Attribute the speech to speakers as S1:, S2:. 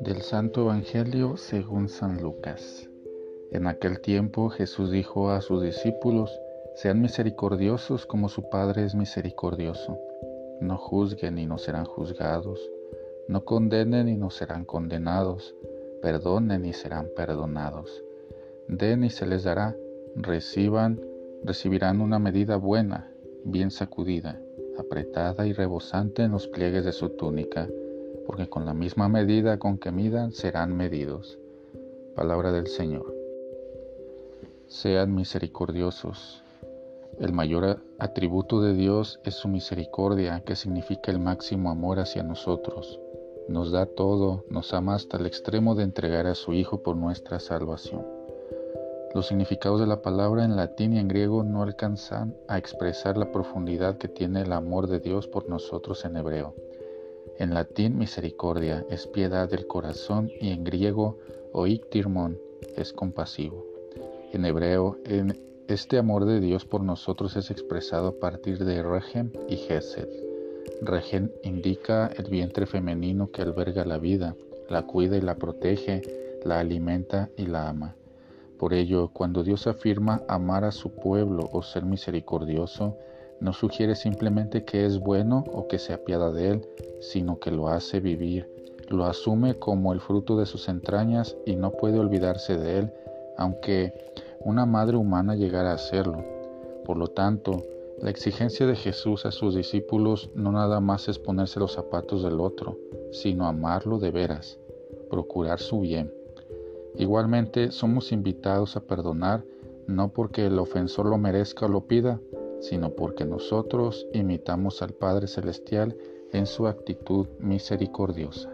S1: Del Santo Evangelio según San Lucas. En aquel tiempo Jesús dijo a sus discípulos, sean misericordiosos como su Padre es misericordioso. No juzguen y no serán juzgados. No condenen y no serán condenados. Perdonen y serán perdonados. Den y se les dará. Reciban, recibirán una medida buena, bien sacudida, apretada y rebosante en los pliegues de su túnica porque con la misma medida con que midan serán medidos. Palabra del Señor. Sean misericordiosos. El mayor atributo de Dios es su misericordia, que significa el máximo amor hacia nosotros. Nos da todo, nos ama hasta el extremo de entregar a su Hijo por nuestra salvación. Los significados de la palabra en latín y en griego no alcanzan a expresar la profundidad que tiene el amor de Dios por nosotros en hebreo. En latín misericordia es piedad del corazón y en griego oiktirmon es compasivo. En hebreo, este amor de Dios por nosotros es expresado a partir de Regem y Gesed. Regem indica el vientre femenino que alberga la vida, la cuida y la protege, la alimenta y la ama. Por ello, cuando Dios afirma amar a su pueblo o ser misericordioso, no sugiere simplemente que es bueno o que se apiada de él, sino que lo hace vivir, lo asume como el fruto de sus entrañas y no puede olvidarse de él, aunque una madre humana llegara a hacerlo. Por lo tanto, la exigencia de Jesús a sus discípulos no nada más es ponerse los zapatos del otro, sino amarlo de veras, procurar su bien. Igualmente, somos invitados a perdonar no porque el ofensor lo merezca o lo pida, sino porque nosotros imitamos al Padre Celestial en su actitud misericordiosa.